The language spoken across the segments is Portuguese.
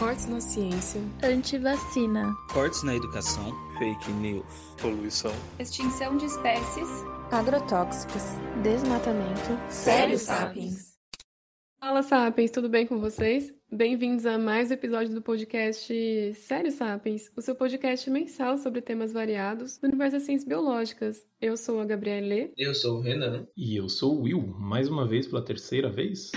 Cortes na ciência. Antivacina. Cortes na educação. Fake news. Poluição. Extinção de espécies. Agrotóxicos. Desmatamento. Sério Sapiens. Fala Sapiens, tudo bem com vocês? Bem-vindos a mais um episódio do podcast Sério Sapiens, o seu podcast mensal sobre temas variados do universo das ciências biológicas. Eu sou a Gabriele. Eu sou o Renan. E eu sou o Will, mais uma vez pela terceira vez.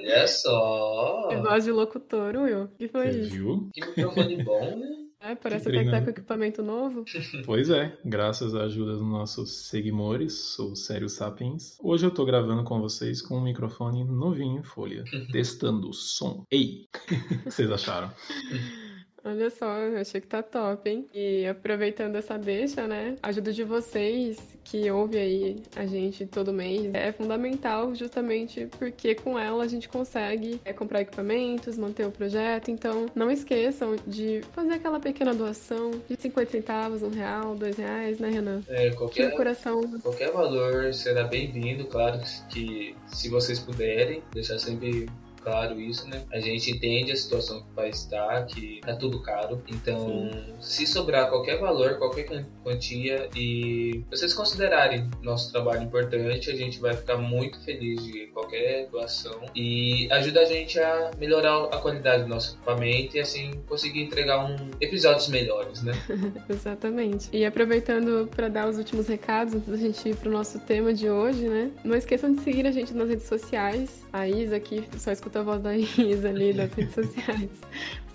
Olha só! Eu gosto de locutor, Will. O que foi Você isso? viu? Que microfone bom, né? É, parece até que tá com equipamento novo. Pois é, graças à ajuda dos nossos seguidores, sou Sério Sapiens. Hoje eu tô gravando com vocês com um microfone novinho em folha, testando o som. Ei! O que vocês acharam? Olha só, eu achei que tá top, hein? E aproveitando essa deixa, né? A ajuda de vocês que ouve aí a gente todo mês é fundamental justamente porque com ela a gente consegue é, comprar equipamentos, manter o projeto. Então não esqueçam de fazer aquela pequena doação de 50 centavos, um real, dois reais, né, Renan? É, Que qualquer, o coração qualquer valor será bem-vindo, claro que se vocês puderem, deixar sempre claro isso, né? A gente entende a situação que o país está, que tá tudo caro. Então, se sobrar qualquer valor, qualquer quan- quantia e vocês considerarem nosso trabalho importante, a gente vai ficar muito feliz de qualquer doação e ajuda a gente a melhorar a qualidade do nosso equipamento e assim conseguir entregar um episódios melhores, né? Exatamente. E aproveitando para dar os últimos recados antes da gente ir pro nosso tema de hoje, né? Não esqueçam de seguir a gente nas redes sociais. A Isa aqui, só escuta a voz da Isa ali nas redes sociais.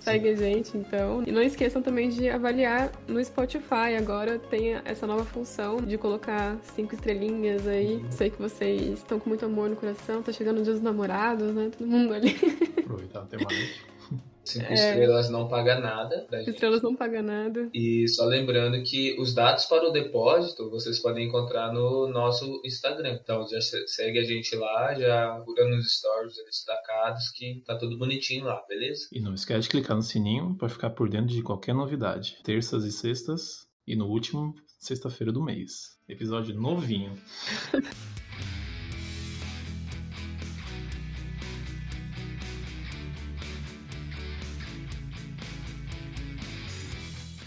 Segue a gente, então. E não esqueçam também de avaliar no Spotify. Agora tem essa nova função de colocar cinco estrelinhas aí. Sei que vocês estão com muito amor no coração. Tá chegando o dia dos namorados, né? Todo mundo ali. Aproveitar até mais. Cinco É. estrelas não paga nada gente. Estrelas não pagam nada. E só lembrando que os dados para o depósito vocês podem encontrar no nosso Instagram. Então já se- segue a gente lá, já procura nos stories ali destacados que tá tudo bonitinho lá, beleza? E não esquece de clicar no sininho para ficar por dentro de qualquer novidade. Terças e sextas, e no último, sexta-feira do mês. Episódio novinho.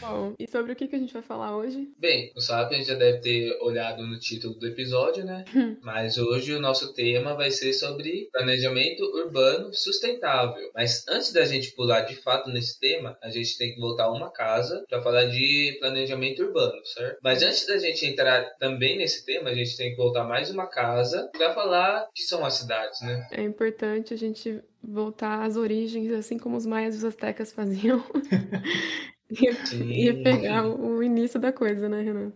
Bom, e sobre o que, que a gente vai falar hoje? Bem, o Sapiens já deve ter olhado no título do episódio, né? Mas hoje o nosso tema vai ser sobre planejamento urbano sustentável. Mas antes da gente pular de fato nesse tema, a gente tem que voltar a uma casa para falar de planejamento urbano, certo? Mas antes da gente entrar também nesse tema, a gente tem que voltar mais uma casa para falar que são as cidades, né? É importante a gente voltar às origens, assim como os maias e os astecas faziam. e, e pegar o início da coisa, né, Renan?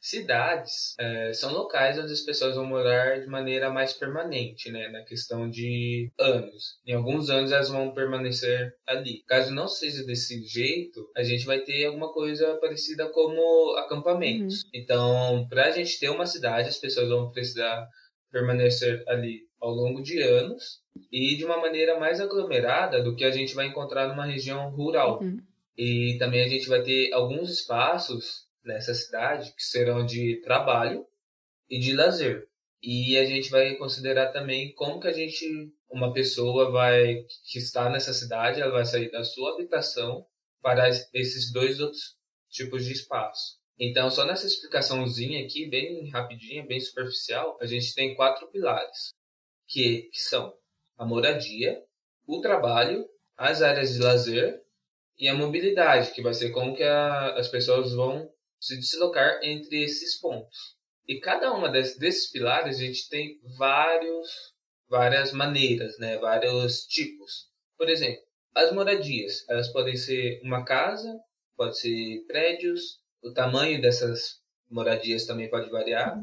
Cidades é, são locais onde as pessoas vão morar de maneira mais permanente, né? Na questão de anos. Em alguns anos elas vão permanecer ali. Caso não seja desse jeito, a gente vai ter alguma coisa parecida como acampamentos. Então, para a gente ter uma cidade, as pessoas vão precisar permanecer ali ao longo de anos e de uma maneira mais aglomerada do que a gente vai encontrar numa região rural. Uhum. E também a gente vai ter alguns espaços nessa cidade que serão de trabalho e de lazer. E a gente vai considerar também como que a gente, uma pessoa vai que está nessa cidade, ela vai sair da sua habitação para esses dois outros tipos de espaço. Então, só nessa explicaçãozinha aqui, bem rapidinha, bem superficial, a gente tem quatro pilares, que, que são a moradia, o trabalho, as áreas de lazer e a mobilidade, que vai ser como que a- as pessoas vão se deslocar entre esses pontos. E cada uma des- desses pilares a gente tem vários, várias maneiras, né? vários tipos. Por exemplo, as moradias, elas podem ser uma casa, pode ser prédios, o tamanho dessas moradias também pode variar.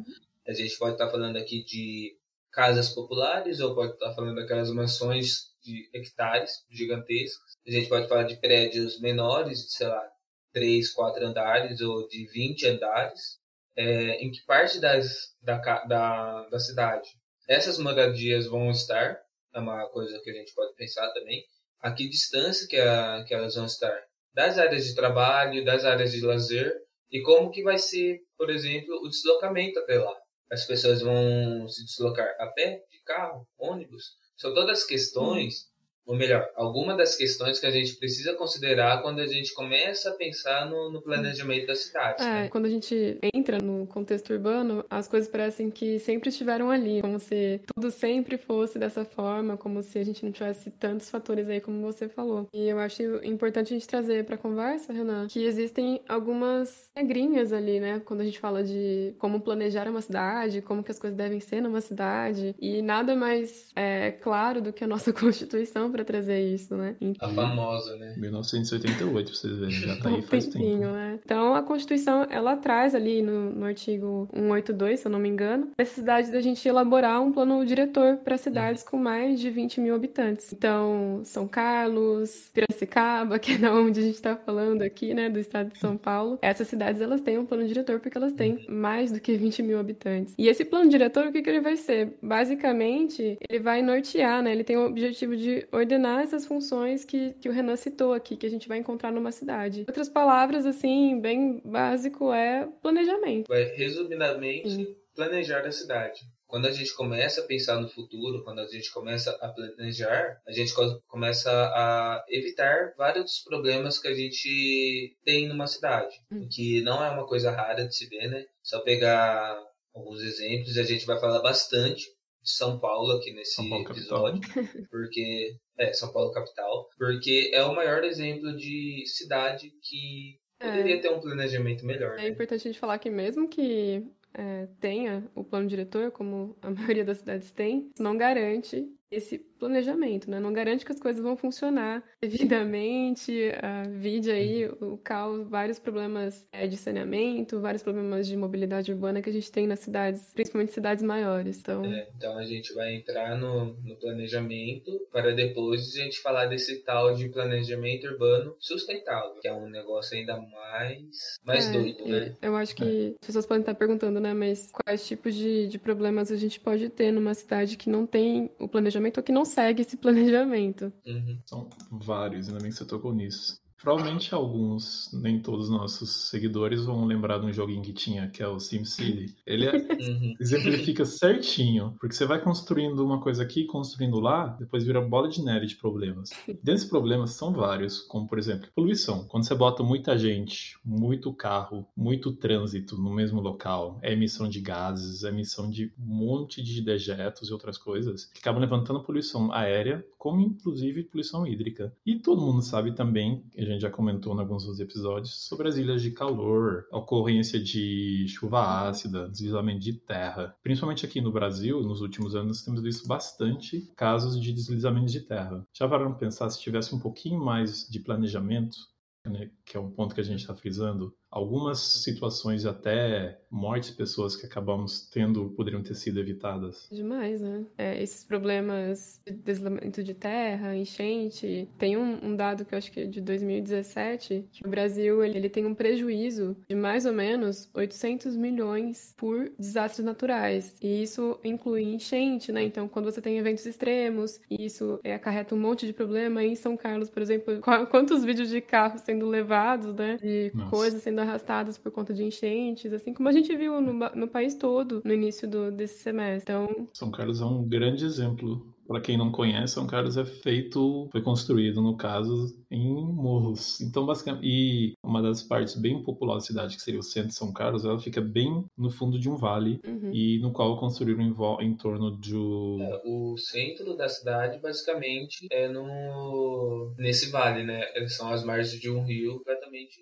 A gente pode estar falando aqui de casas populares ou pode estar falando daquelas mansões de hectares gigantescas. A gente pode falar de prédios menores, de, sei lá, 3, 4 andares ou de 20 andares. É, em que parte das, da, da, da cidade essas moradias vão estar? É uma coisa que a gente pode pensar também. A que distância que, a, que elas vão estar? Das áreas de trabalho, das áreas de lazer e como que vai ser, por exemplo, o deslocamento até lá. As pessoas vão se deslocar a pé, de carro, ônibus. São todas questões ou melhor, alguma das questões que a gente precisa considerar quando a gente começa a pensar no, no planejamento da cidade. É, né? quando a gente entra no contexto urbano, as coisas parecem que sempre estiveram ali, como se tudo sempre fosse dessa forma, como se a gente não tivesse tantos fatores aí como você falou. E eu acho importante a gente trazer para conversa, Renan, que existem algumas regrinhas ali, né, quando a gente fala de como planejar uma cidade, como que as coisas devem ser numa cidade, e nada mais é, claro do que a nossa Constituição para trazer isso, né? A famosa, né? 1988, pra vocês verem, já tá aí faz tempinho, tempo. né? Então, a Constituição, ela traz ali no, no artigo 182, se eu não me engano, a necessidade da gente elaborar um plano diretor para cidades com mais de 20 mil habitantes. Então, São Carlos, Piracicaba, que é da onde a gente está falando aqui, né, do estado de São Paulo, essas cidades, elas têm um plano diretor porque elas têm mais do que 20 mil habitantes. E esse plano diretor, o que, que ele vai ser? Basicamente, ele vai nortear, né? Ele tem o objetivo de ordenar essas funções que, que o Renan citou aqui, que a gente vai encontrar numa cidade. Outras palavras, assim, bem básico, é planejamento. Vai, resumidamente, Sim. planejar a cidade. Quando a gente começa a pensar no futuro, quando a gente começa a planejar, a gente co- começa a evitar vários dos problemas que a gente tem numa cidade, Hum. que não é uma coisa rara de se ver, né? Só pegar alguns exemplos e a gente vai falar bastante de São Paulo aqui nesse São Paulo capital. episódio, porque é São Paulo capital, porque é o maior exemplo de cidade que poderia ter um planejamento melhor. É né? importante a gente falar que mesmo que é, tenha o plano diretor, como a maioria das cidades tem, isso não garante esse planejamento, né? Não garante que as coisas vão funcionar devidamente. A vide aí o caos, vários problemas é, de saneamento, vários problemas de mobilidade urbana que a gente tem nas cidades, principalmente cidades maiores. Então, É, então a gente vai entrar no, no planejamento para depois a gente falar desse tal de planejamento urbano sustentável, que é um negócio ainda mais, mais É, doido, né? Eu acho que as pessoas podem estar perguntando, né? Mas quais tipos de, de problemas a gente pode ter numa cidade que não tem o planejamento ou que não segue esse planejamento? Uhum. São vários, ainda bem que você tocou nisso. Provavelmente alguns, nem todos os nossos seguidores vão lembrar de um joguinho que tinha, que é o SimCity. Ele é- Uhum. exemplifica certinho, porque você vai construindo uma coisa aqui, construindo lá, depois vira bola de neve de problemas. Desses problemas são vários, como por exemplo, poluição. Quando você bota muita gente, muito carro, muito trânsito no mesmo local, é emissão de gases, é emissão de um monte de dejetos e outras coisas, que acabam levantando poluição aérea, como inclusive poluição hídrica. E todo mundo sabe também, gente já comentou em alguns dos episódios, sobre as ilhas de calor, ocorrência de chuva ácida, deslizamento de terra. Principalmente aqui no Brasil, nos últimos anos, temos visto bastante casos de deslizamento de terra. Já pararam para pensar se tivesse um pouquinho mais de planejamento, né, que é um ponto que a gente está frisando, algumas situações até mortes de pessoas que acabamos tendo poderiam ter sido evitadas. Demais, né? É, esses problemas de deslizamento de terra, enchente. Tem um, um dado que eu acho que é de 2017, que o Brasil ele, ele tem um prejuízo de mais ou menos 800 milhões por desastres naturais. E isso inclui enchente, né? Então, quando você tem eventos extremos, e isso é, acarreta um monte de problema. Em São Carlos, por exemplo, qu- quantos vídeos de carros sendo levados, né? De Nossa. coisas sendo arrastadas por conta de enchentes, assim como a gente viu no, no país todo no início do, desse semestre. Então, São Carlos é um grande exemplo. Para quem não conhece, São Carlos é feito, foi construído, no caso, em morros. Então, basicamente, e uma das partes bem populosas da cidade, que seria o centro de São Carlos, ela fica bem no fundo de um vale, uhum. e no qual construíram em, em torno de. É, o centro da cidade basicamente é no nesse vale, né? São as margens de um rio completamente.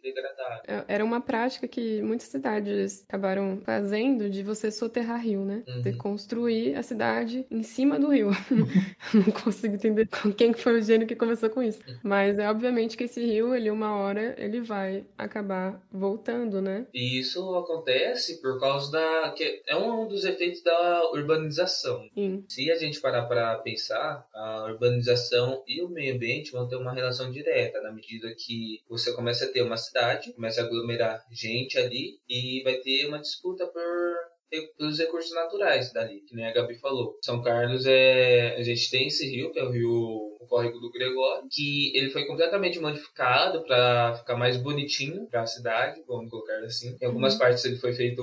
É- Era uma prática que muitas cidades acabaram fazendo de você soterrar rio, né? Uhum. Você construir a cidade em cima do rio. Não consigo entender quem foi o gênio que começou com isso. Mas é obviamente que esse rio, ele uma hora, ele vai acabar voltando, né? E isso acontece por causa da que é um dos efeitos da urbanização. Sim. Se a gente parar para pensar, a urbanização e o meio ambiente vão ter uma relação direta na medida que você começa a ter uma cidade, começa a aglomerar gente ali e vai ter uma disputa por pelos recursos naturais dali, que nem a Gabi falou. São Carlos é a gente tem esse rio, que é o rio o córrego do Gregório, que ele foi completamente modificado para ficar mais bonitinho para a cidade, vamos colocar assim. Em algumas Uhum. partes ele foi feito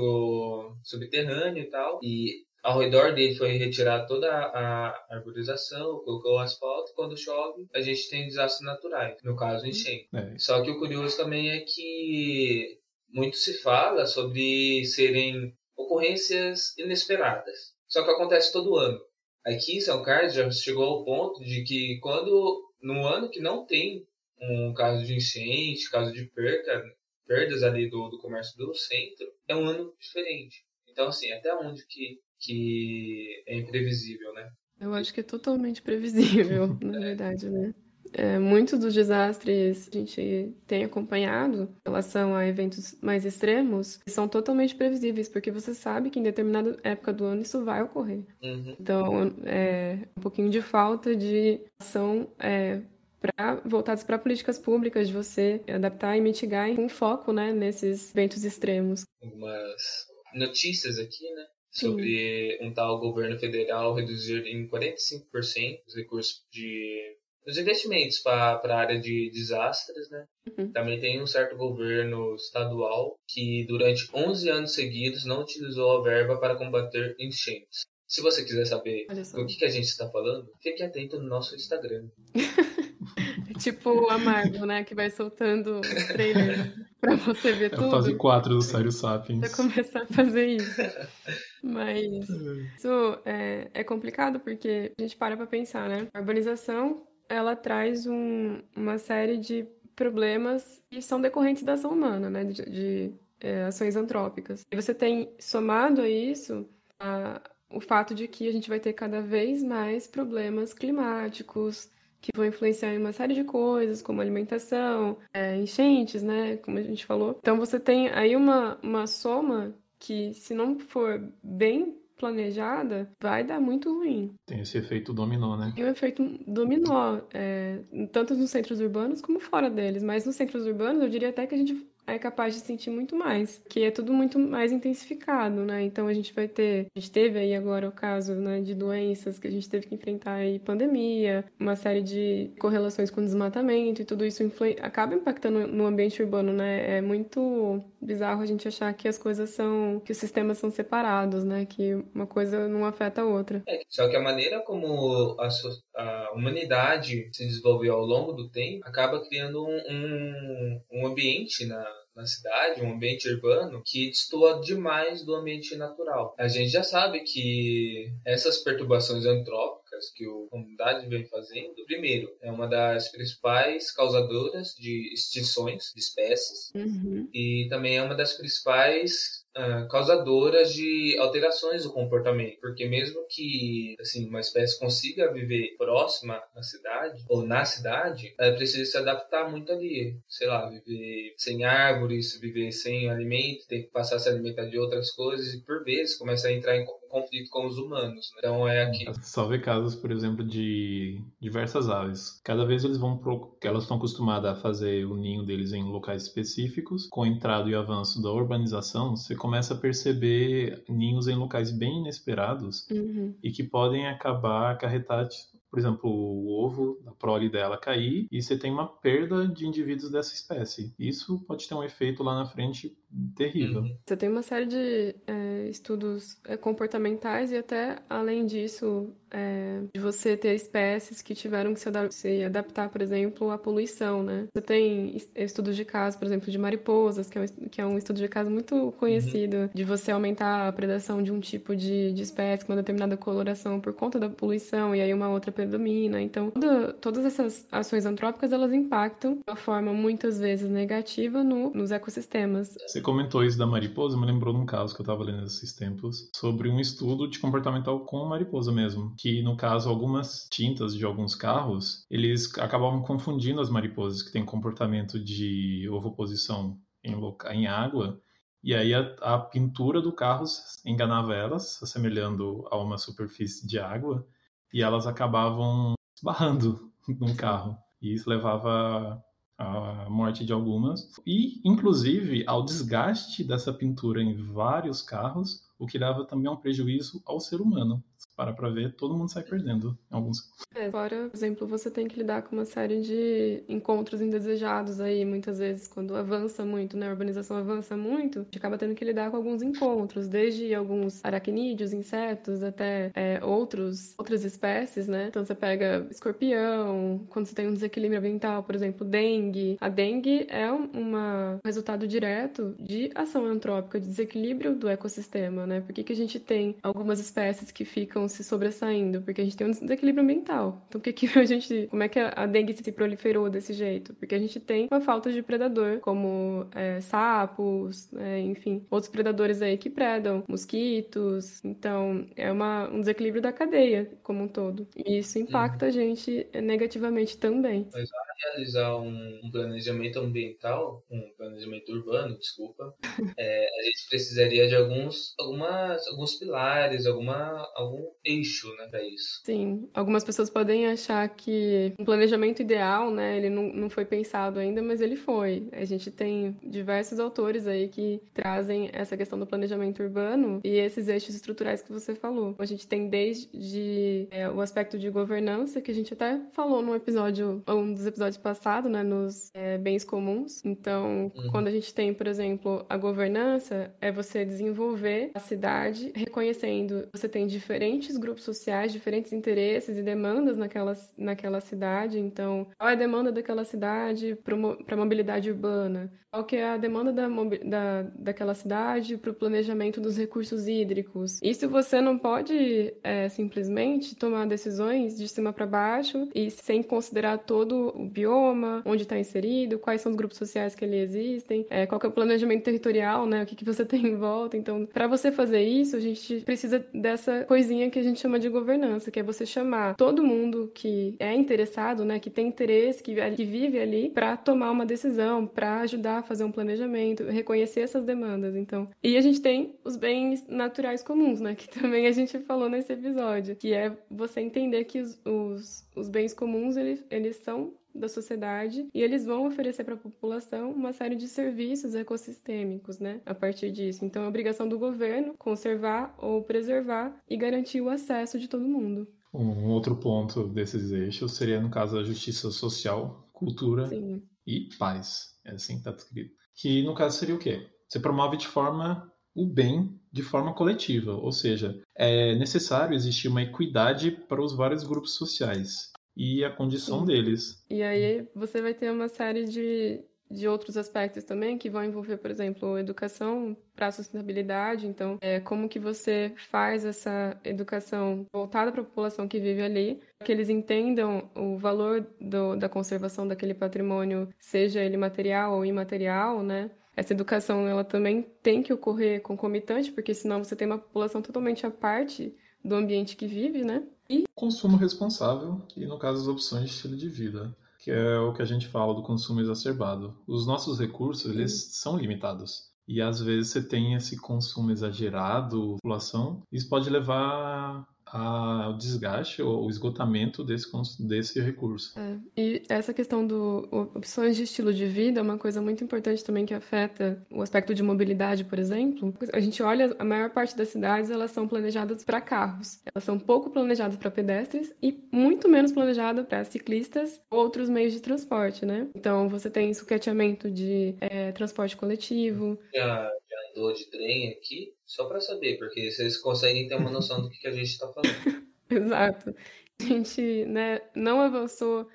subterrâneo e tal, e Ao redor dele foi retirar toda a arborização, colocou o asfalto. Quando chove, a gente tem desastres naturais, no caso, enchente. É. Só que o curioso também é que muito se fala sobre serem ocorrências inesperadas. Só que acontece todo ano. Aqui em São Carlos já chegou ao ponto de que quando no ano que não tem um caso de enchente, caso de perca, perdas ali do, do comércio do centro, é um ano diferente. Então, assim, até onde que, que é imprevisível, né? Eu acho que é totalmente previsível, na verdade, né? É, muitos dos desastres que a gente tem acompanhado em relação a eventos mais extremos são totalmente previsíveis, porque você sabe que em determinada época do ano isso vai ocorrer. Uhum. Então, é um pouquinho de falta de ação é, pra, voltadas para políticas públicas, de você adaptar e mitigar com foco né, nesses eventos extremos. Algumas notícias aqui, né? Sim. Sobre um tal governo federal reduzir em 45% os recursos de os investimentos para a área de desastres, né? Uhum. Também tem um certo governo estadual que durante 11 anos seguidos não utilizou a verba para combater enchentes. Se você quiser saber do que, que a gente está falando, fique atento no nosso Instagram. Tipo a Marvel, né? Que vai soltando os trailers pra você ver É a tudo. fase 4 do Sério Pra Sapiens. começar a fazer isso. Mas isso é, é complicado porque a gente para pra pensar, né? A urbanização, ela traz um- uma série de problemas que são decorrentes da ação humana, né? De, de, é, ações antrópicas. E você tem somado a isso a- o fato de que a gente vai ter cada vez mais problemas climáticos que vão influenciar em uma série de coisas, como alimentação, é, enchentes, né? Como a gente falou. Então você tem aí uma, uma soma que, se não for bem planejada, vai dar muito ruim. Tem esse efeito dominó, né? Tem um efeito dominó, é, tanto nos centros urbanos como fora deles. Mas nos centros urbanos, eu diria até que a gente é capaz de sentir muito mais, que é tudo muito mais intensificado, né? Então a gente vai ter, a gente teve aí agora o caso, né, de doenças que a gente teve que enfrentar aí, pandemia, uma série de correlações com desmatamento e tudo isso acaba impactando no ambiente urbano, né? É muito bizarro a gente achar que as coisas são, que os sistemas são separados, né? Que uma coisa não afeta a outra. É, só que a maneira como a, a humanidade se desenvolveu ao longo do tempo acaba criando um, um, um ambiente na, na cidade, um ambiente urbano, que destoa demais do ambiente natural. A gente já sabe que essas perturbações antrópicas que a comunidade vem fazendo, primeiro, é uma das principais causadoras de extinções de espécies Uhum. e também é uma das principais ah, causadoras de alterações do comportamento, porque mesmo que assim uma espécie consiga viver próxima à cidade ou na cidade, ela precisa se adaptar muito ali, sei lá, viver sem árvores, viver sem alimento, tem que passar a se alimentar de outras coisas e por vezes começa a entrar em conflito com os humanos. né? Então é aqui. Só vê casos, por exemplo, de diversas aves. Cada vez eles vão pro... elas estão acostumadas a fazer o ninho deles em locais específicos. Com o entrado e avanço da urbanização, você começa a perceber ninhos em locais bem inesperados Uhum. e que podem acabar acarretar, por exemplo, o ovo da prole dela cair e você tem uma perda de indivíduos dessa espécie. Isso pode ter um efeito lá na frente terrível. Uhum. Você tem uma série de é, estudos é, comportamentais e até além disso, é, de você ter espécies que tiveram que se, ada- se adaptar, por exemplo, à poluição, né? Você tem es- estudos de caso, por exemplo, de mariposas, que é um, que é um estudo de caso muito conhecido, de você aumentar a predação de um tipo de, de espécie com uma determinada coloração por conta da poluição e aí uma outra predomina. Então, toda- todas essas ações antrópicas, elas impactam de uma forma muitas vezes negativa no- nos ecossistemas. Você comentou isso da mariposa, me lembrou de um caso que eu estava lendo esses tempos sobre um estudo de comportamental com mariposa mesmo, que no caso algumas tintas de alguns carros, eles acabavam confundindo as mariposas que têm comportamento de ovoposição em, em água, e aí a, a pintura do carro enganava elas, assemelhando a uma superfície de água, e elas acabavam esbarrando no carro. E isso levava a morte de algumas e, inclusive, ao desgaste dessa pintura em vários carros, o que leva também um prejuízo ao ser humano. Para pra ver, todo mundo sai perdendo em alguns. É, fora, por exemplo, você tem que lidar com uma série de encontros indesejados aí, muitas vezes, quando avança muito, né? A urbanização avança muito, a gente acaba tendo que lidar com alguns encontros, desde alguns aracnídeos, insetos, até é, outros, outras espécies, né? Então você pega escorpião, quando você tem um desequilíbrio ambiental, por exemplo, dengue. A dengue é um uma, resultado direto de ação antrópica, de desequilíbrio do ecossistema, né? Por que, que a gente tem algumas espécies que ficam se sobressaindo? Porque a gente tem um desequilíbrio ambiental. Então, por que, que a gente. Como é que a dengue se proliferou desse jeito? Porque a gente tem uma falta de predador, como é, sapos, é, enfim, outros predadores aí que predam, mosquitos. Então, é uma, um desequilíbrio da cadeia como um todo. E isso impacta uhum. a gente negativamente também. Mas realizar um, um planejamento ambiental, um planejamento urbano, desculpa, é, a gente precisaria de alguns, algumas, alguns pilares, alguma, algum eixo, né, para isso. Sim, algumas pessoas podem achar que um planejamento ideal, né, ele não, não foi pensado ainda, mas ele foi. A gente tem diversos autores aí que trazem essa questão do planejamento urbano e esses eixos estruturais que você falou. A gente tem desde é, o aspecto de governança, que a gente até falou num episódio, um dos episódios passado, né, nos é, bens comuns. Então, uhum. quando a gente tem, por exemplo, a governança, é você desenvolver a cidade reconhecendo você tem diferentes grupos sociais, diferentes interesses e demandas naquela, naquela cidade. Então, qual é a demanda daquela cidade para a mobilidade urbana? Qual que é a demanda da, da, daquela cidade para o planejamento dos recursos hídricos? Isso você não pode é, simplesmente tomar decisões de cima para baixo e sem considerar todo o bioma, onde está inserido, quais são os grupos sociais que ali existem, é, qual é o planejamento territorial, né? O que, que você tem em volta. Então, para você fazer isso, a gente precisa dessa coisinha que a gente chama de governança, que é você chamar todo mundo que é interessado, né? Que tem interesse, que, que vive ali, para tomar uma decisão, para ajudar fazer um planejamento, reconhecer essas demandas. Então, e a gente tem os bens naturais comuns, né? Que também a gente falou nesse episódio, que é você entender que os, os, os bens comuns eles, eles são da sociedade e eles vão oferecer para a população uma série de serviços ecossistêmicos, né? A partir disso. Então, é obrigação do governo conservar ou preservar e garantir o acesso de todo mundo. Um outro ponto desses eixos seria, no caso, a justiça social, cultura Sim. e paz. É assim que está descrito. Que no caso seria o quê? Você promove de forma o bem de forma coletiva, ou seja, é necessário existir uma equidade para os vários grupos sociais e a condição Sim. deles. E aí você vai ter uma série de, de outros aspectos também que vão envolver, por exemplo, educação para a sustentabilidade. Então, é, como que você faz essa educação voltada para a população que vive ali, que eles entendam o valor do, da conservação daquele patrimônio, seja ele material ou imaterial, né? Essa educação ela também tem que ocorrer concomitante, porque senão você tem uma população totalmente à parte do ambiente que vive, né? E consumo responsável e no caso as opções de estilo de vida que é o que a gente fala do consumo exacerbado. Os nossos recursos, eles são limitados. E às vezes você tem esse consumo exagerado, população, isso pode levar ao desgaste ou o esgotamento desse, desse recurso. É. E essa questão do opções de estilo de vida é uma coisa muito importante também que afeta o aspecto de mobilidade, por exemplo. A gente olha, a maior parte das cidades elas são planejadas para carros. Elas são pouco planejadas para pedestres e muito menos planejadas para ciclistas ou outros meios de transporte, né? Então você tem sucateamento de é, transporte coletivo. Já, já andou de trem aqui? Só para saber, porque vocês conseguem ter uma noção do que, que a gente está falando. Exato. A gente né, não avançou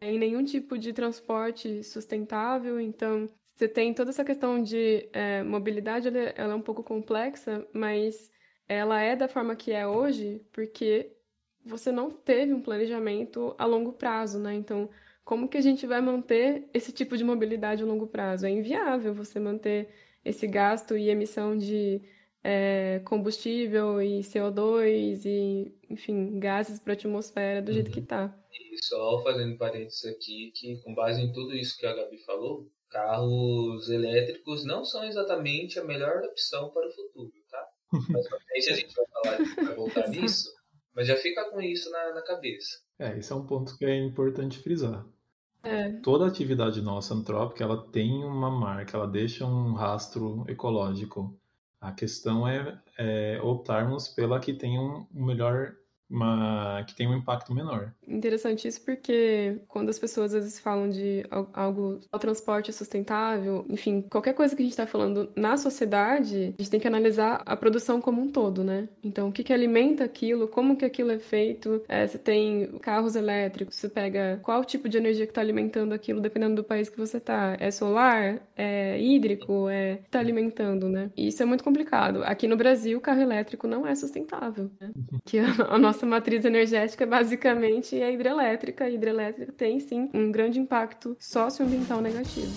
em nenhum tipo de transporte sustentável, então você tem toda essa questão de é, mobilidade, ela, ela é um pouco complexa, mas ela é da forma que é hoje porque você não teve um planejamento a longo prazo, né? Então, como que a gente vai manter esse tipo de mobilidade a longo prazo? É inviável você manter esse gasto e emissão de é, combustível e CO2 e, enfim, gases para a atmosfera do uhum. jeito que está. Uhum. E só fazendo parênteses aqui, que com base em tudo isso que a Gabi falou, carros elétricos não são exatamente a melhor opção para o futuro, tá? Mas frente a gente vai falar, vai voltar nisso, mas já fica com isso na, na cabeça. É, esse é um ponto que é importante frisar. É. Toda atividade nossa antrópica, ela tem uma marca, ela deixa um rastro ecológico A questão é, é optarmos pela que tenha um melhor que tem um impacto menor. Interessante isso porque quando as pessoas às vezes falam de algo, o transporte sustentável, enfim, qualquer coisa que a gente está falando na sociedade, a gente tem que analisar a produção como um todo, né? Então, o que, que alimenta aquilo, como que aquilo é feito, é, você tem carros elétricos, você pega qual tipo de energia que está alimentando aquilo, dependendo do país que você está. É solar? É hídrico? É está alimentando, né? E isso é muito complicado. Aqui no Brasil, o carro elétrico não é sustentável, né? Que a, a nossa nossa matriz energética basicamente é hidrelétrica. A hidrelétrica tem sim um grande impacto socioambiental negativo.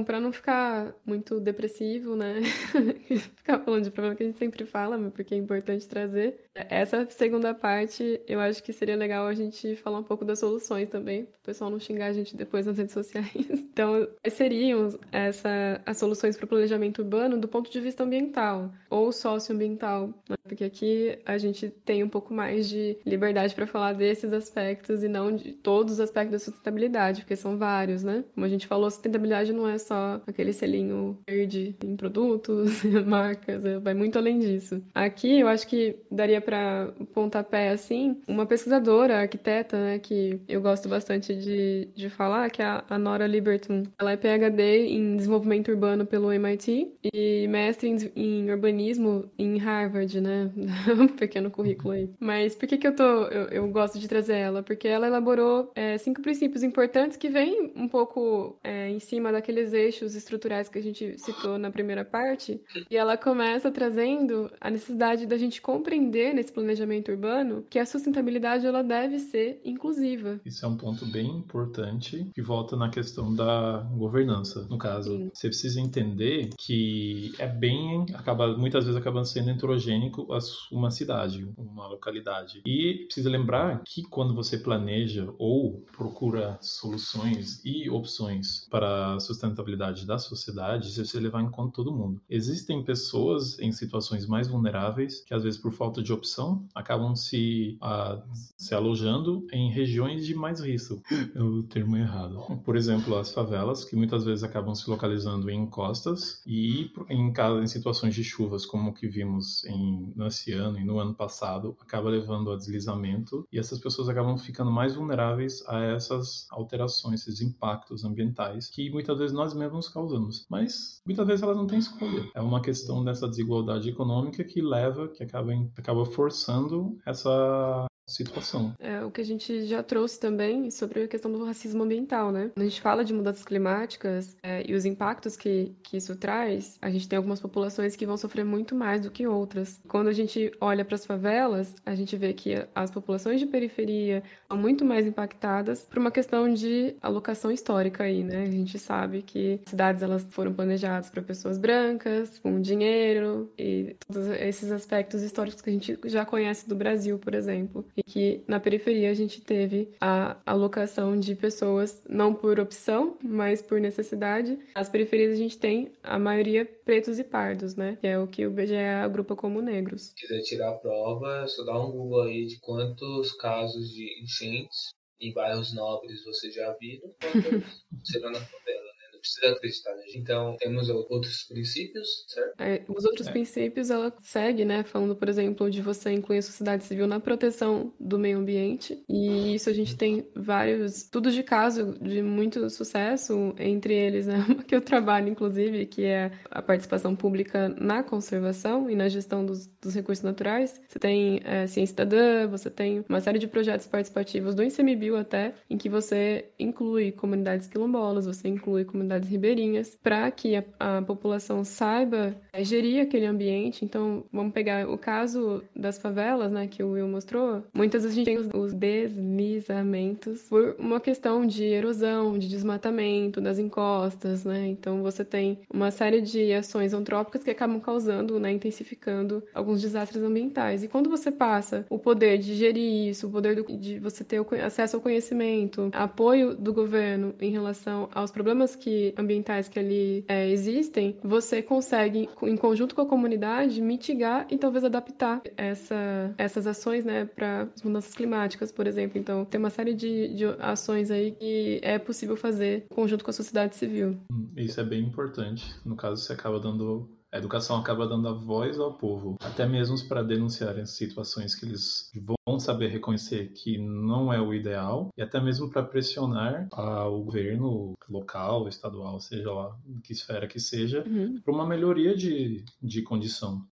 Bom, para não ficar muito depressivo, né? ficar falando de problema que a gente sempre fala, mas porque é importante trazer. Essa segunda parte, eu acho que seria legal a gente falar um pouco das soluções também, para o pessoal não xingar a gente depois nas redes sociais. Então, seriam essa, as soluções para o planejamento urbano do ponto de vista ambiental ou socioambiental? Né? Porque aqui a gente tem um pouco mais de liberdade para falar desses aspectos e não de todos os aspectos da sustentabilidade, porque são vários, né? Como a gente falou, sustentabilidade não é só aquele selinho verde em produtos, marcas, é, vai muito além disso. Aqui eu acho que daria para pontapé assim, uma pesquisadora, arquiteta, né, que eu gosto bastante de, de falar, que é a Nora Liberton. Ela é PhD em desenvolvimento urbano pelo MIT e mestre em, em urbanismo em Harvard, né? um pequeno currículo aí. Mas por que que eu tô eu, eu gosto de trazer ela? Porque ela elaborou é, cinco princípios importantes que vêm um pouco é, em cima daqueles aqueles eixos estruturais que a gente citou na primeira parte, e ela começa trazendo a necessidade da gente compreender nesse planejamento urbano que a sustentabilidade ela deve ser inclusiva. Isso é um ponto bem importante que volta na questão da governança. No caso, Sim. você precisa entender que é bem acaba muitas vezes acaba sendo heterogênico uma cidade, uma localidade. E precisa lembrar que quando você planeja ou procura soluções e opções para sustentabilidade sustentabilidade da sociedade se você levar em conta todo mundo. Existem pessoas em situações mais vulneráveis que, às vezes, por falta de opção, acabam se, a, se alojando em regiões de mais risco. É o termo errado. Por exemplo, as favelas, que muitas vezes acabam se localizando em encostas e, em, em situações de chuvas, como o que vimos em, nesse ano e no ano passado, acaba levando a deslizamento e essas pessoas acabam ficando mais vulneráveis a essas alterações, esses impactos ambientais que muitas vezes nós mesmos causamos. Mas muitas vezes elas não têm escolha. É uma questão dessa desigualdade econômica que leva, que acaba, acaba forçando essa situação. É o que a gente já trouxe também sobre a questão do racismo ambiental, né? Quando a gente fala de mudanças climáticas é, e os impactos que, que isso traz, a gente tem algumas populações que vão sofrer muito mais do que outras. Quando a gente olha para as favelas, a gente vê que as populações de periferia são muito mais impactadas por uma questão de alocação histórica aí, né? A gente sabe que cidades elas foram planejadas para pessoas brancas, com dinheiro e todos esses aspectos históricos que a gente já conhece do Brasil, por exemplo e que na periferia a gente teve a alocação de pessoas não por opção, mas por necessidade. Nas periferias a gente tem a maioria pretos e pardos, né? Que é o que o BGE agrupa como negros. Se quiser tirar a prova, é só dá um Google aí de quantos casos de enchentes em bairros nobres você já viu, quantos serão na favela precisa acreditar gente. Então, temos outros princípios, certo? É, os outros é. princípios, ela segue, né? Falando, por exemplo, de você incluir a sociedade civil na proteção do meio ambiente. E isso a gente tem vários tudo de caso de muito sucesso, entre eles, né? que eu trabalho, inclusive, que é a participação pública na conservação e na gestão dos, dos recursos naturais. Você tem é, Ciência Cidadã, você tem uma série de projetos participativos do ICMBio até, em que você inclui comunidades quilombolas, você inclui comunidades comunidades ribeirinhas, para que a, a, população saiba é, gerir aquele ambiente. Então, vamos pegar o caso das favelas, né, que o Will mostrou. Muitas vezes a gente tem os, os deslizamentos por uma questão de erosão, de desmatamento das encostas, né? Então, você tem uma série de ações antrópicas que acabam causando, né, intensificando alguns desastres ambientais. E quando você passa o poder de gerir isso, o poder do, de você ter acesso ao conhecimento, apoio do governo em relação aos problemas que que, ambientais que ali é, existem, você consegue, em conjunto com a comunidade, mitigar e talvez adaptar essa, essas ações né, para as mudanças climáticas, por exemplo. Então, tem uma série de, de ações aí que é possível fazer em conjunto com a sociedade civil. Isso é bem importante. No caso, você acaba dando a educação acaba dando a voz ao povo, até mesmo para denunciarem situações que eles vão saber reconhecer que não é o ideal, e até mesmo para pressionar o governo local, estadual, seja lá que esfera que seja, uhum. para uma melhoria de, de condição.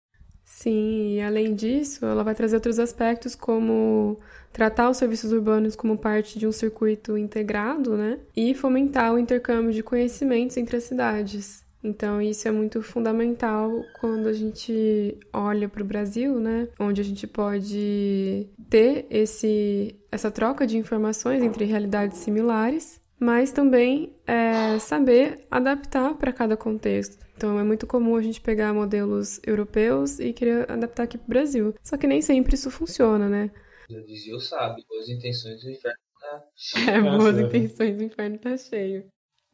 Sim, e além disso, ela vai trazer outros aspectos como tratar os serviços urbanos como parte de um circuito integrado, né? E fomentar o intercâmbio de conhecimentos entre as cidades. Então, isso é muito fundamental quando a gente olha para o Brasil, né? Onde a gente pode ter esse, essa troca de informações entre realidades similares, mas também é, saber adaptar para cada contexto. Então, é muito comum a gente pegar modelos europeus e querer adaptar aqui para o Brasil. Só que nem sempre isso funciona, né? Já dizia o sábio, boas intenções do inferno tá cheio. É, boas intenções do inferno tá cheio.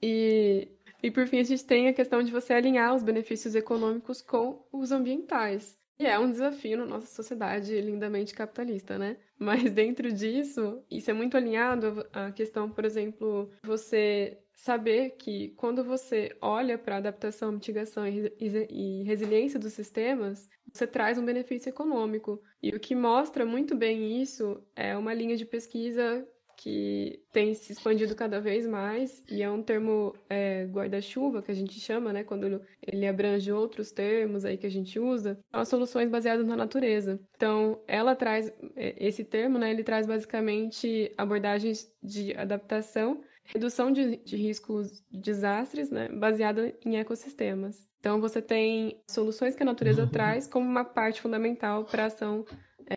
E e por fim, a gente tem a questão de você alinhar os benefícios econômicos com os ambientais. E é um desafio na nossa sociedade lindamente capitalista, né? Mas dentro disso, isso é muito alinhado à questão, por exemplo, você saber que quando você olha para adaptação, mitigação e resiliência dos sistemas, você traz um benefício econômico. E o que mostra muito bem isso é uma linha de pesquisa que tem se expandido cada vez mais e é um termo é, guarda-chuva que a gente chama, né, quando ele abrange outros termos aí que a gente usa, são as soluções baseadas na natureza. Então, ela traz é, esse termo, né, ele traz basicamente abordagens de adaptação, redução de, de riscos de desastres, né, baseada em ecossistemas. Então, você tem soluções que a natureza uhum. traz como uma parte fundamental para a ação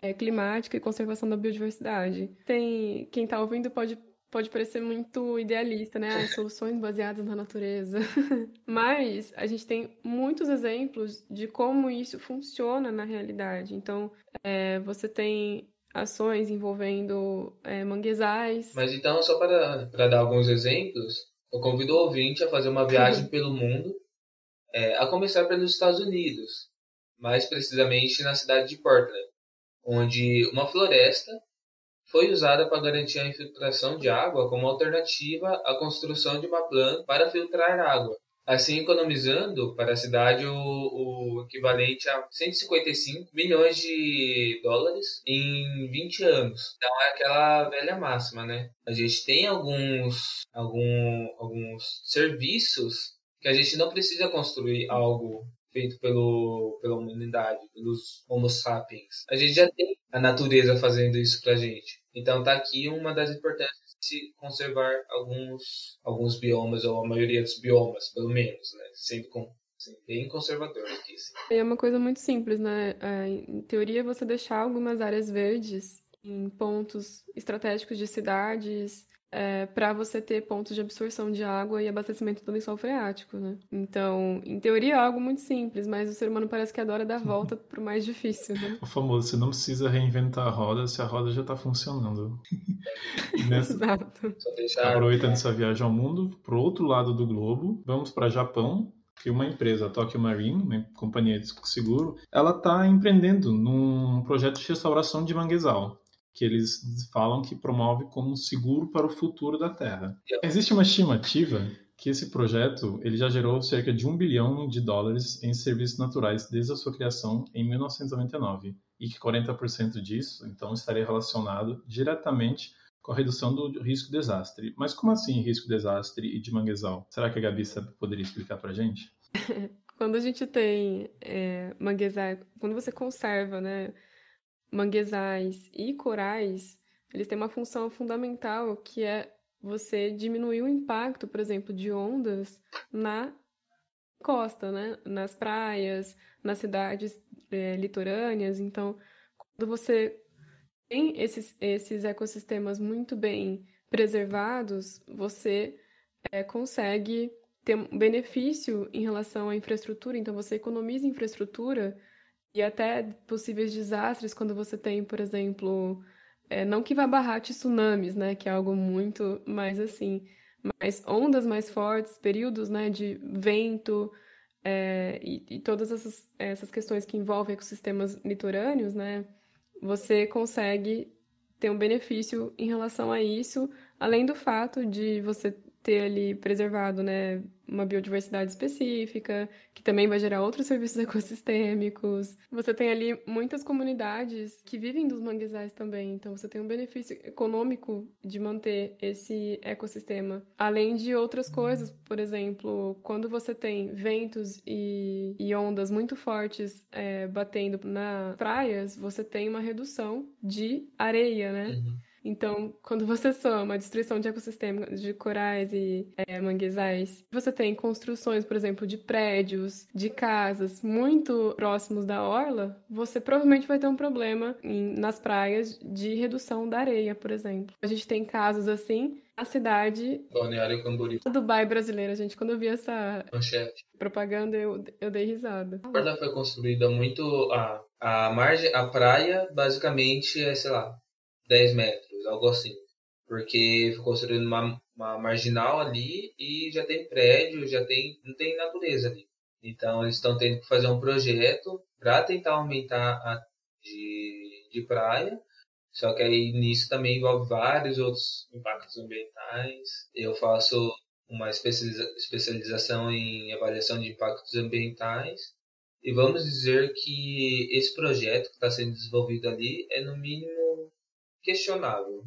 é, climática e conservação da biodiversidade. Tem quem está ouvindo pode pode parecer muito idealista, né? As soluções baseadas na natureza. Mas a gente tem muitos exemplos de como isso funciona na realidade. Então, é, você tem ações envolvendo é, manguezais. Mas então, só para, para dar alguns exemplos, eu convido o ouvinte a fazer uma viagem pelo mundo, é, a começar pelos Estados Unidos, mais precisamente na cidade de Portland onde uma floresta foi usada para garantir a infiltração de água como alternativa à construção de uma planta para filtrar água, assim economizando para a cidade o, o, equivalente a 155 milhões de dólares em 20 anos. Então é aquela velha máxima, né? A gente tem alguns, algum, alguns serviços que a gente não precisa construir algo feito pelo, pela humanidade, pelos Homo sapiens. A gente já tem a natureza fazendo isso pra gente. Então tá aqui uma das importâncias de se conservar alguns, alguns biomas, ou a maioria dos biomas, pelo menos, né? Sendo com, bem conservador aqui. É uma coisa muito simples, né? É, em teoria, você deixar algumas áreas verdes em pontos estratégicos de cidades, é, para você ter pontos de absorção de água e abastecimento do lençol freático, né? Então, em teoria é algo muito simples, mas o ser humano parece que adora dar volta pro mais difícil, né? O famoso, você não precisa reinventar a roda se a roda já está funcionando. Nessa... Exato. Aproveitando essa viagem ao mundo, pro outro lado do globo, vamos para Japão, que uma empresa, a Tokyo Marine, uma companhia de seguro, ela está empreendendo num projeto de restauração de manguezal que eles falam que promove como seguro para o futuro da Terra. Existe uma estimativa que esse projeto ele já gerou cerca de um bilhão de dólares em serviços naturais desde a sua criação em 1999 e que 40% disso então estaria relacionado diretamente com a redução do risco de desastre. Mas como assim risco de desastre e de manguezal? Será que a Gabi poderia explicar para a gente? quando a gente tem é, manguezal, quando você conserva, né, manguezais e corais, eles têm uma função fundamental que é você diminuir o impacto, por exemplo, de ondas na costa, né? Nas praias, nas cidades é, litorâneas. Então, quando você tem esses, esses ecossistemas muito bem preservados, você é, consegue ter um benefício em relação à infraestrutura. Então, você economiza infraestrutura e até possíveis desastres quando você tem, por exemplo, é, não que vá barrar tsunamis, né, que é algo muito mais assim, mas ondas mais fortes, períodos né, de vento é, e, e, todas essas, essas questões que envolvem ecossistemas litorâneos, né, você consegue ter um benefício em relação a isso, além do fato de você ter ali preservado, né, uma biodiversidade específica, que também vai gerar outros serviços ecossistêmicos. Você tem ali muitas comunidades que vivem dos manguezais também, então você tem um benefício econômico de manter esse ecossistema. Além de outras coisas, por exemplo, quando você tem ventos e, e ondas muito fortes é, batendo nas praias, você tem uma redução de areia, né? Uhum. Então, quando você soma a destruição de ecossistemas de corais e é, manguezais, você tem construções, por exemplo, de prédios, de casas muito próximos da orla, você provavelmente vai ter um problema em, nas praias de redução da areia, por exemplo. A gente tem casos assim na cidade. Balneário Camboriú. Dubai brasileira, gente. Quando eu vi essa Manchete. propaganda, eu, eu dei risada. A orla foi construída muito. A, a margem, a praia, basicamente, é, sei lá, 10 metros algo assim. Porque ficou construindo uma, uma marginal ali e já tem prédio, já tem. não tem natureza ali. Então eles estão tendo que fazer um projeto para tentar aumentar a de, de praia. Só que aí nisso também envolve vários outros impactos ambientais. Eu faço uma especialização em avaliação de impactos ambientais. E vamos dizer que esse projeto que está sendo desenvolvido ali é no mínimo questionável.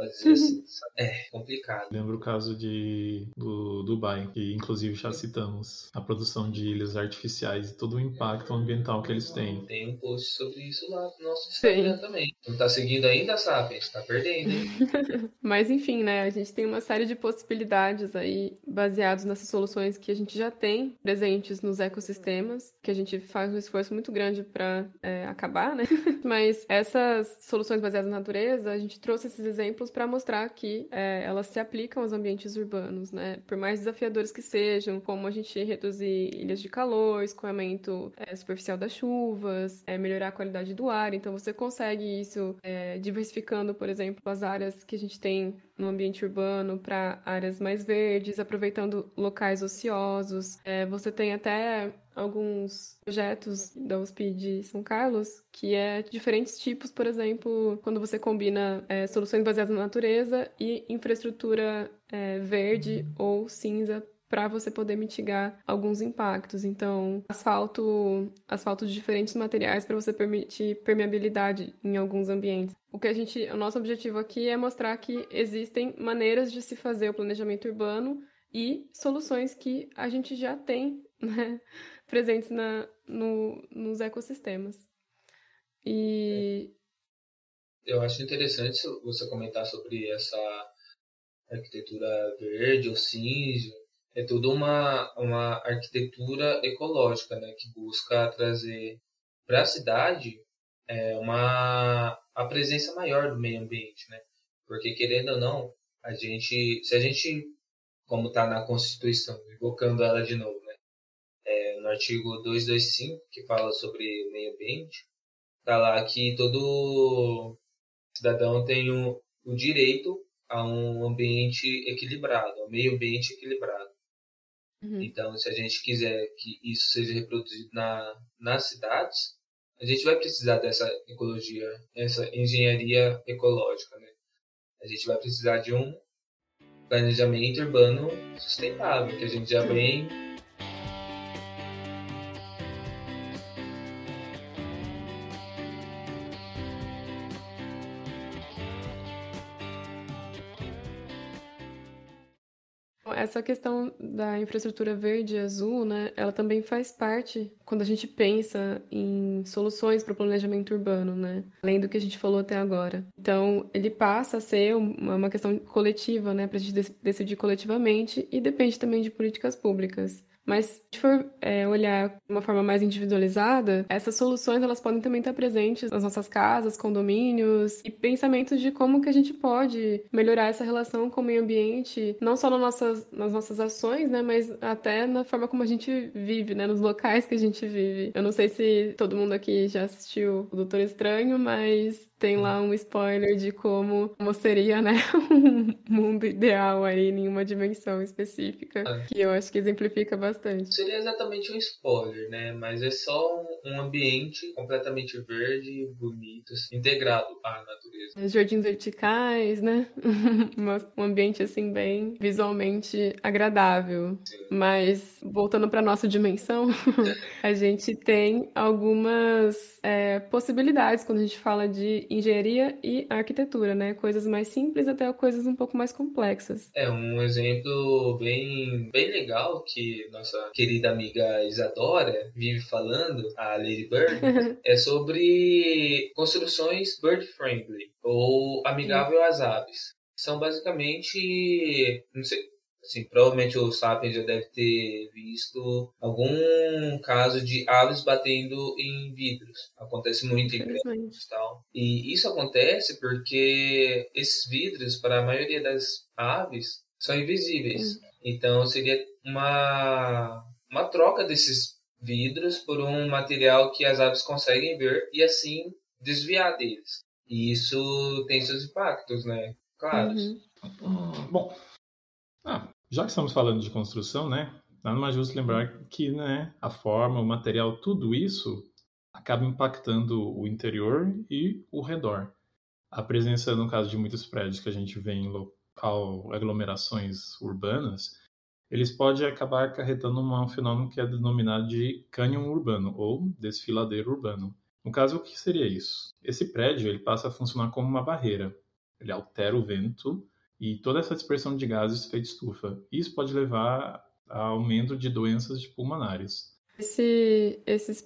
Pode dizer assim. É complicado. Lembro o caso de, do Dubai, que inclusive já citamos a produção de ilhas artificiais e todo o impacto ambiental que eles têm. Tem um post sobre isso lá no nosso Instagram também. Não tá seguindo ainda, sabe? Tá perdendo, hein? Mas enfim, né? A gente tem uma série de possibilidades aí baseados nessas soluções que a gente já tem presentes nos ecossistemas, que a gente faz um esforço muito grande para é, acabar, né? Mas essas soluções baseadas na natureza, a gente trouxe esses exemplos para mostrar que é, elas se aplicam aos ambientes urbanos, né? Por mais desafiadores que sejam, como a gente reduzir ilhas de calor, escoamento é, superficial das chuvas, é, melhorar a qualidade do ar. Então, você consegue isso é, diversificando, por exemplo, as áreas que a gente tem no ambiente urbano para áreas mais verdes, aproveitando locais ociosos. É, você tem até alguns projetos da USP de São Carlos, que é diferentes tipos, por exemplo, quando você combina é, soluções baseadas na natureza e infraestrutura é, verde ou cinza para você poder mitigar alguns impactos. Então, asfalto, asfalto de diferentes materiais para você permitir permeabilidade em alguns ambientes. O que a gente, o nosso objetivo aqui é mostrar que existem maneiras de se fazer o planejamento urbano e soluções que a gente já tem, né, presentes na, no, nos ecossistemas. E eu acho interessante você comentar sobre essa arquitetura verde ou cinza é toda uma, uma arquitetura ecológica, né, que busca trazer para a cidade é, uma a presença maior do meio ambiente, né? Porque querendo ou não, a gente, se a gente, como está na Constituição, invocando ela de novo, né? No artigo 225 que fala sobre meio ambiente, tá lá que todo cidadão tem o, o direito a um ambiente equilibrado, ao meio ambiente equilibrado. Uhum. Então, se a gente quiser que isso seja reproduzido na, nas cidades, a gente vai precisar dessa ecologia, essa engenharia ecológica, né? A gente vai precisar de um planejamento urbano sustentável, que a gente já vem essa questão da infraestrutura verde e azul, né, ela também faz parte quando a gente pensa em soluções para o planejamento urbano, né, além do que a gente falou até agora. Então, ele passa a ser uma questão coletiva, né, para a gente decidir coletivamente e depende também de políticas públicas. Mas se a gente for é, olhar de uma forma mais individualizada, essas soluções elas podem também estar presentes nas nossas casas, condomínios e pensamentos de como que a gente pode melhorar essa relação com o meio ambiente, não só nas nossas, nas nossas ações, né, mas até na forma como a gente vive, né, nos locais que a gente vive. Eu não sei se todo mundo aqui já assistiu o Doutor Estranho, mas tem lá um spoiler de como, como seria, né, um mundo ideal aí em uma dimensão específica, Ah. que eu acho que exemplifica bastante. Seria exatamente um spoiler, né? Mas é só um- um ambiente completamente verde, bonito, assim, integrado à natureza. Jardins verticais, né? Um ambiente assim bem visualmente agradável. Mas voltando para nossa dimensão, a gente tem algumas é, possibilidades quando a gente fala de engenharia e arquitetura, né? Coisas mais simples até coisas um pouco mais complexas. É um exemplo bem, bem legal que nossa querida amiga Isadora vive falando, a Lady Bird, é sobre construções bird friendly ou amigável às aves. São basicamente, não sei, assim, provavelmente o Sapiens já deve ter visto algum caso de aves batendo em vidros. Acontece muito em Infelizmente. e tal. E isso acontece porque esses vidros, para a maioria das aves, são invisíveis. Então seria uma, uma troca desses vidros por um material que as aves conseguem ver e assim desviar deles. E isso tem seus impactos, né? Claro. Uhum. Hum, bom, ah, já que estamos falando de construção, né? Nada mais justo lembrar que né, a forma, o material, tudo isso acaba impactando o interior e o redor. A presença, no caso de muitos prédios que a gente vê em local, aglomerações urbanas, eles podem acabar acarretando um fenômeno que é denominado de cânion urbano ou desfiladeiro urbano. No caso, o que seria isso? Esse prédio ele passa a funcionar como uma barreira. Ele altera o vento e toda essa dispersão de gases feita estufa. Isso pode levar a aumento de doenças pulmonares. Esse, esses,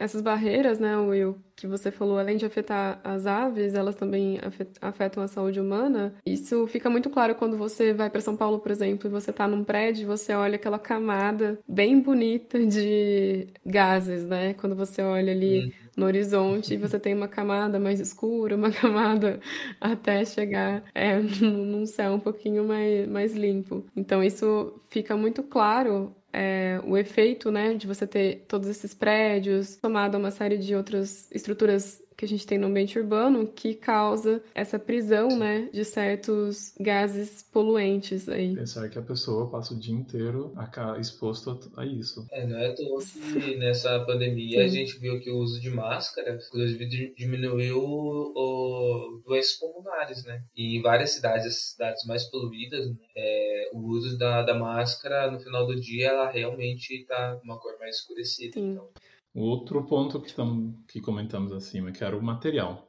essas barreiras, né, Will, que você falou, além de afetar as aves, elas também afet- afetam a saúde humana. Isso fica muito claro quando você vai para São Paulo, por exemplo, e você está num prédio, você olha aquela camada bem bonita de gases, né? Quando você olha ali no horizonte e você tem uma camada mais escura, uma camada até chegar é, num num céu um pouquinho mais, mais limpo. Então isso fica muito claro é, o efeito, né, de você ter todos esses prédios, somado a uma série de outras estruturas que a gente tem no ambiente urbano, que causa essa prisão, né, de certos gases poluentes aí. Pensar que a pessoa passa o dia inteiro exposto a a isso. É, não é toa que nessa pandemia a Sim. gente viu que o uso de máscara, inclusive, di- diminuiu o doenças pulmonares, né? E em várias cidades, as cidades mais poluídas, né, é, o uso da, da máscara no final do dia, ela realmente tá com uma cor mais escurecida. Sim. Então, Outro ponto que, tam- que comentamos acima, que era o material.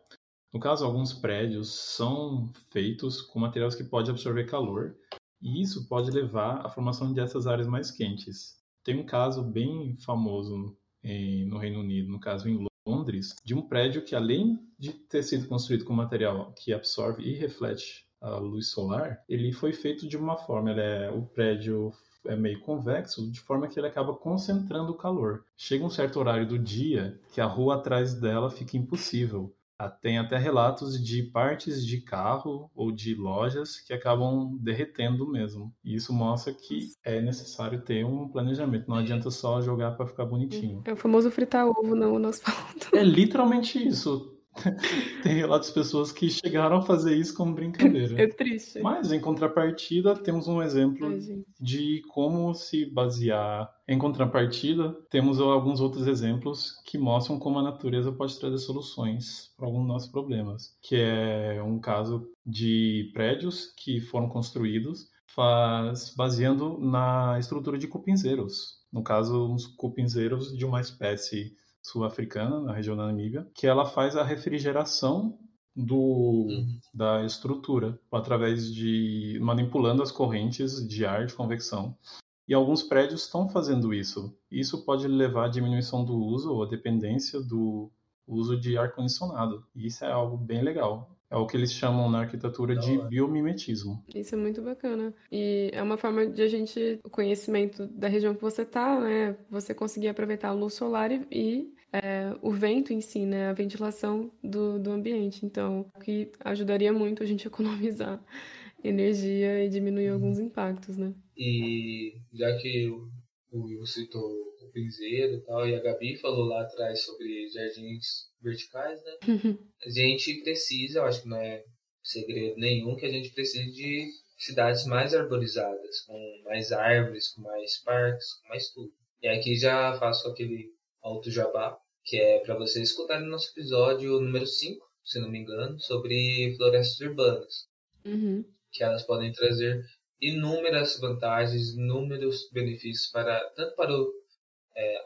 No caso, alguns prédios são feitos com materiais que podem absorver calor, e isso pode levar à formação dessas áreas mais quentes. Tem um caso bem famoso em- no Reino Unido, no caso em Londres, de um prédio que, além de ter sido construído com material que absorve e reflete a luz solar, ele foi feito de uma forma, é, o prédio é meio convexo, de forma que ele acaba concentrando o calor. Chega um certo horário do dia que a rua atrás dela fica impossível. Ah, Tem até relatos de partes de carro ou de lojas que acabam derretendo mesmo. E isso mostra que é necessário ter um planejamento. Não adianta só jogar para ficar bonitinho. É o famoso fritar ovo no, no asfalto. É literalmente isso. Tem relatos de pessoas que chegaram a fazer isso como É brincadeira. triste. Mas, em contrapartida, temos um exemplo Ai, de como se basear. Em contrapartida, temos alguns outros exemplos que mostram como a natureza pode trazer soluções para alguns dos nossos problemas, que é um caso de prédios que foram construídos faz, baseando na estrutura de cupinzeiros. No caso, uns cupinzeiros de uma espécie sul-africana, na região da Namíbia, que ela faz a refrigeração do, da estrutura através de manipulando as correntes de ar de convecção. E alguns prédios estão fazendo isso. Isso pode levar à diminuição do uso ou à dependência do uso de ar condicionado. E isso é algo bem legal. É o que eles chamam na arquitetura de biomimetismo. Isso é muito bacana. E é uma forma de a gente, o conhecimento da região que você tá, né? Você conseguir aproveitar a luz solar e, e, é, o vento em si, né? A ventilação do, do ambiente. Então, que ajudaria muito a gente a economizar energia e diminuir alguns impactos, né? E já que o o Will citou o piseiro e tal, e a Gabi falou lá atrás sobre jardins verticais, né? a gente precisa, eu acho que não é segredo nenhum, que a gente precisa de cidades mais arborizadas, com mais árvores, com mais parques, com mais tudo. E aqui já faço aquele alto jabá, que é para vocês escutarem no nosso episódio número 5, se não me engano, sobre florestas urbanas. Uhum. Que elas podem trazer inúmeras vantagens, inúmeros benefícios para tanto para o, é,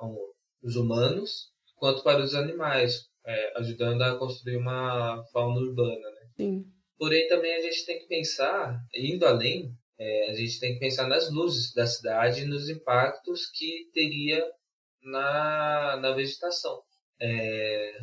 os humanos quanto para os animais, é, ajudando a construir uma fauna urbana. Né? Sim. Porém, também a gente tem que pensar, indo além, é, a gente tem que pensar nas luzes da cidade e nos impactos que teria na, na vegetação. É,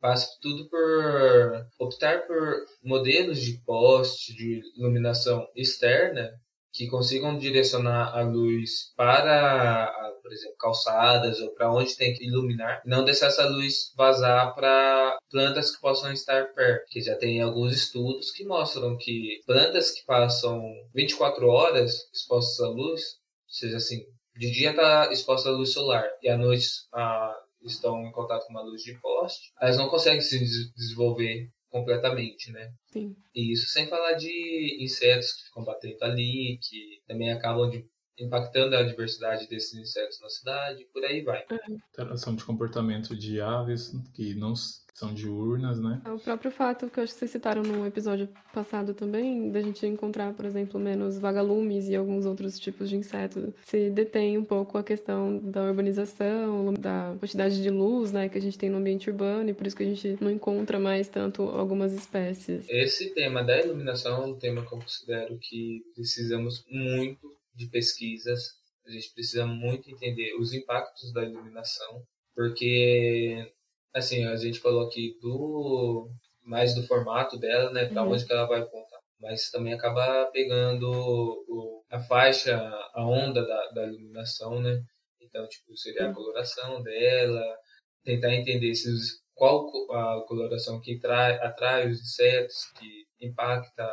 passa tudo por optar por modelos de poste de iluminação externa que consigam direcionar a luz para, por exemplo, calçadas ou para onde tem que iluminar, não deixar essa luz vazar para plantas que possam estar perto, que já tem alguns estudos que mostram que plantas que passam 24 horas expostas à luz, seja assim, de dia está exposta à luz solar e à noite a, estão em contato com uma luz de poste, elas não conseguem se desenvolver completamente, né? Sim. E isso sem falar de insetos que ficam batendo ali, que também acabam de, impactando a diversidade desses insetos na cidade, por aí vai. Interação de comportamento de aves que não são diurnas, né? É o próprio fato que eu acho que vocês citaram no episódio passado também, da gente encontrar, por exemplo, menos vagalumes e alguns outros tipos de insetos, se detém um pouco a questão da urbanização, da quantidade de luz, né, que a gente tem no ambiente urbano, e por isso que a gente não encontra mais tanto algumas espécies. Esse tema da iluminação é um tema que eu considero que precisamos muito de pesquisas, a gente precisa muito entender os impactos da iluminação, porque assim, a gente falou aqui do mais do formato dela, né, para uhum. onde que ela vai apontar. Mas também acaba pegando o, a faixa, a onda da, da iluminação, né? Então, tipo, seria a uhum. coloração dela, tentar entender se os, qual a coloração que trai, atrai os insetos, que impacta a,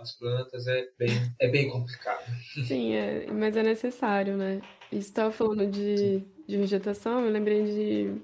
as plantas, é bem, é bem complicado. Sim, é, mas é necessário, né? Estava falando de, de vegetação, eu lembrei de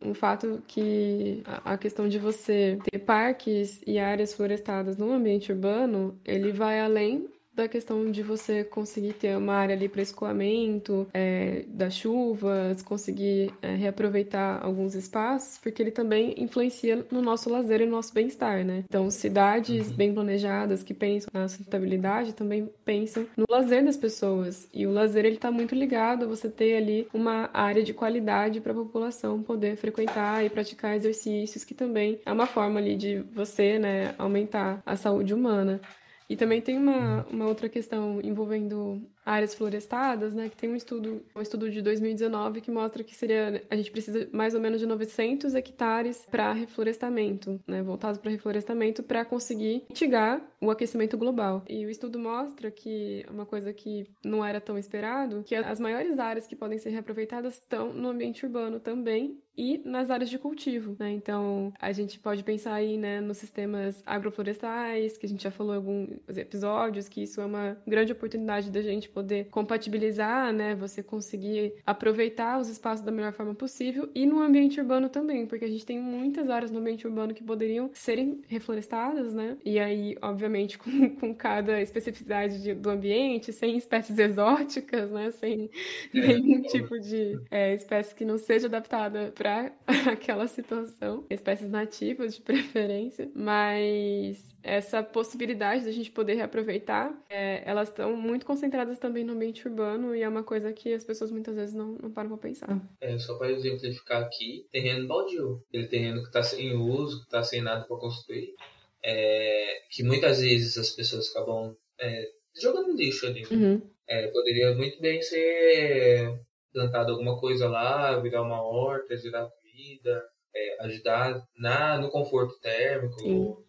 um fato que a questão de você ter parques e áreas florestadas no ambiente urbano, ele vai além da questão de você conseguir ter uma área ali para escoamento é, das chuvas, conseguir é, reaproveitar alguns espaços, porque ele também influencia no nosso lazer e no nosso bem-estar, né? Então, cidades uhum. bem planejadas que pensam na sustentabilidade também pensam no lazer das pessoas. E o lazer ele está muito ligado a você ter ali uma área de qualidade para a população poder frequentar e praticar exercícios, que também é uma forma ali de você, né, aumentar a saúde humana. E também tem uma, uma outra questão envolvendo áreas florestadas, né, que tem um estudo, um estudo de 2019 que mostra que seria a gente precisa mais ou menos de 900 hectares para reflorestamento, né, voltados para reflorestamento para conseguir mitigar o aquecimento global. E o estudo mostra que uma coisa que não era tão esperado, que as maiores áreas que podem ser reaproveitadas estão no ambiente urbano também e nas áreas de cultivo, né? Então, a gente pode pensar aí, né, nos sistemas agroflorestais, que a gente já falou em alguns episódios, que isso é uma grande oportunidade da gente poder compatibilizar, né? Você conseguir aproveitar os espaços da melhor forma possível e no ambiente urbano também, porque a gente tem muitas áreas no ambiente urbano que poderiam serem reflorestadas, né? E aí, obviamente, com, com cada especificidade de, do ambiente, sem espécies exóticas, né? Sem é, nenhum tipo de é, espécie que não seja adaptada para aquela situação, espécies nativas de preferência, mas essa possibilidade da gente poder reaproveitar, é, elas estão muito concentradas também no ambiente urbano e é uma coisa que as pessoas muitas vezes não, não param pra pensar. É, só para exemplificar aqui, terreno baldio. Aquele terreno que está sem uso, que está sem nada para construir, é, que muitas vezes as pessoas acabam é, jogando lixo ali. Uhum. É, poderia muito bem ser plantado alguma coisa lá, virar uma horta, gerar comida, é, ajudar na, no conforto térmico. Sim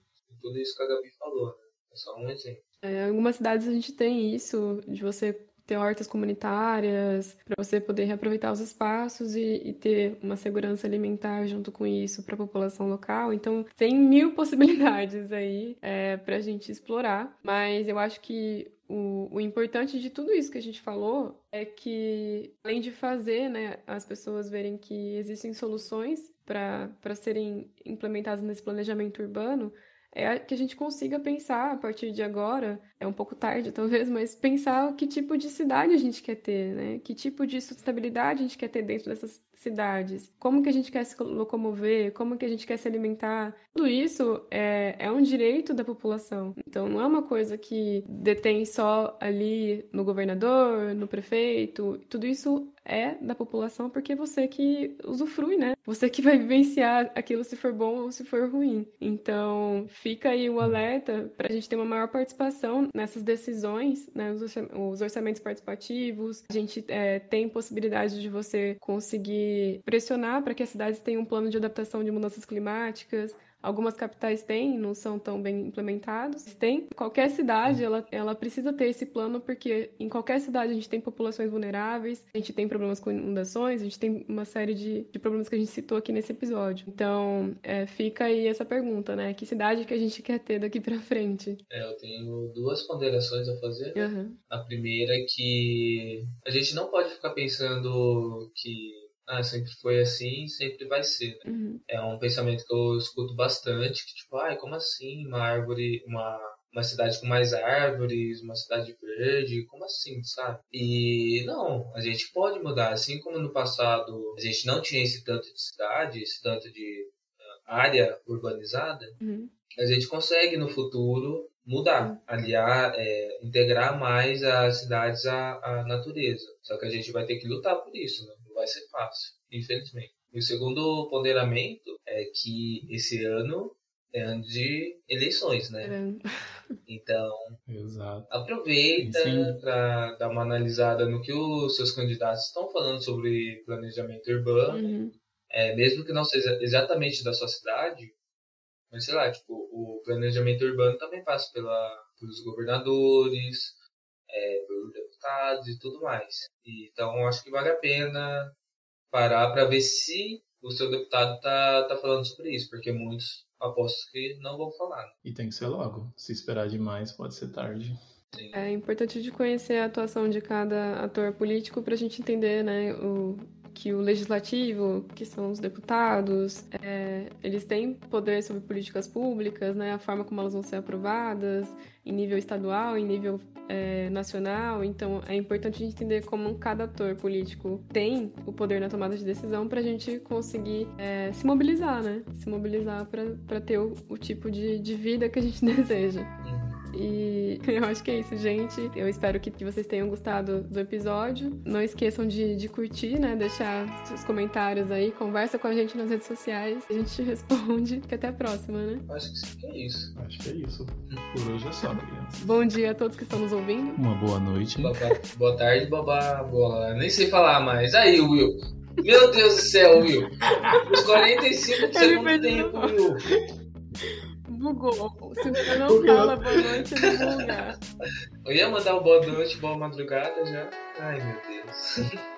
tudo isso que a Gabi falou, né? É só um exemplo. É, algumas cidades a gente tem isso, de você ter hortas comunitárias, para você poder reaproveitar os espaços e, e, ter uma segurança alimentar junto com isso para a população local. Então, tem mil possibilidades aí é, para a gente explorar, mas eu acho que o, o importante de tudo isso que a gente falou é que, além de fazer né, as pessoas verem que existem soluções para serem implementadas nesse planejamento urbano, é que a gente consiga pensar a partir de agora, é um pouco tarde talvez, mas pensar que tipo de cidade a gente quer ter, né? Que tipo de sustentabilidade a gente quer ter dentro dessas cidades, como que a gente quer se locomover, como que a gente quer se alimentar. Tudo isso é, é um direito da população. Então não é uma coisa que detém só ali no governador, no prefeito. Tudo isso é da população porque é você que usufrui, né? Você que vai vivenciar aquilo se for bom ou se for ruim. Então, fica aí o alerta para a gente ter uma maior participação nessas decisões, né? Os orçamentos participativos. A gente é, tem possibilidade de você conseguir pressionar para que as cidades tenham um plano de adaptação de mudanças climáticas, Algumas capitais têm, não são tão bem implementados. Tem. Qualquer cidade, ela, ela precisa ter esse plano, porque em qualquer cidade a gente tem populações vulneráveis, a gente tem problemas com inundações, a gente tem uma série de, de problemas que a gente citou aqui nesse episódio. Então, é, fica aí essa pergunta, né? Que cidade que a gente quer ter daqui para frente? É, eu tenho duas ponderações a fazer. Uhum. A primeira é que a gente não pode ficar pensando que ah, sempre foi assim, sempre vai ser. Né? Uhum. É um pensamento que eu escuto bastante, que tipo, ai, como assim uma árvore, uma, uma cidade com mais árvores, uma cidade verde, como assim, sabe? E não, a gente pode mudar, assim como no passado a gente não tinha esse tanto de cidade, esse tanto de uh, área urbanizada, uhum. a gente consegue no futuro mudar, uhum. aliar, é, integrar mais as cidades à, à natureza. Só que a gente vai ter que lutar por isso, né? Vai ser fácil, infelizmente. E o segundo ponderamento é que esse ano é ano de eleições, né? Então, Exato. aproveita para dar uma analisada no que os seus candidatos estão falando sobre planejamento urbano, uhum. é, mesmo que não seja exatamente da sua cidade, mas sei lá, tipo, o planejamento urbano também passa pela, pelos governadores, é, pelos deputados e tudo mais. Então, acho que vale a pena parar para ver se o seu deputado tá, tá falando sobre isso, porque muitos aposto que não vão falar. Né? E tem que ser logo. Se esperar demais, pode ser tarde. Sim. É importante de conhecer a atuação de cada ator político para a gente entender, né, o, que o legislativo, que são os deputados, é, eles têm poder sobre políticas públicas, né, a forma como elas vão ser aprovadas em nível estadual, em nível é, nacional. Então, é importante a gente entender como cada ator político tem o poder na tomada de decisão para a gente conseguir é, se mobilizar, né? Se mobilizar para ter o, o tipo de, de vida que a gente deseja. E eu acho que é isso, gente. Eu espero que, que vocês tenham gostado do episódio. Não esqueçam de, de curtir, né? Deixar seus comentários aí. Conversa com a gente nas redes sociais. A gente responde. Que até a próxima, né? Acho que é isso. Acho que é isso. Por hoje é só, crianças. Bom dia a todos que estão nos ouvindo. Uma boa noite. Boa, boa tarde, babá. Boa. Nem sei falar mais. Aí, Will. Meu Deus do céu, Will. Os 45 do segundo tempo, Will. Bugou. Se você não fala boa noite, ele buga. Eu ia mandar um boa noite, boa madrugada já. Ai, meu Deus.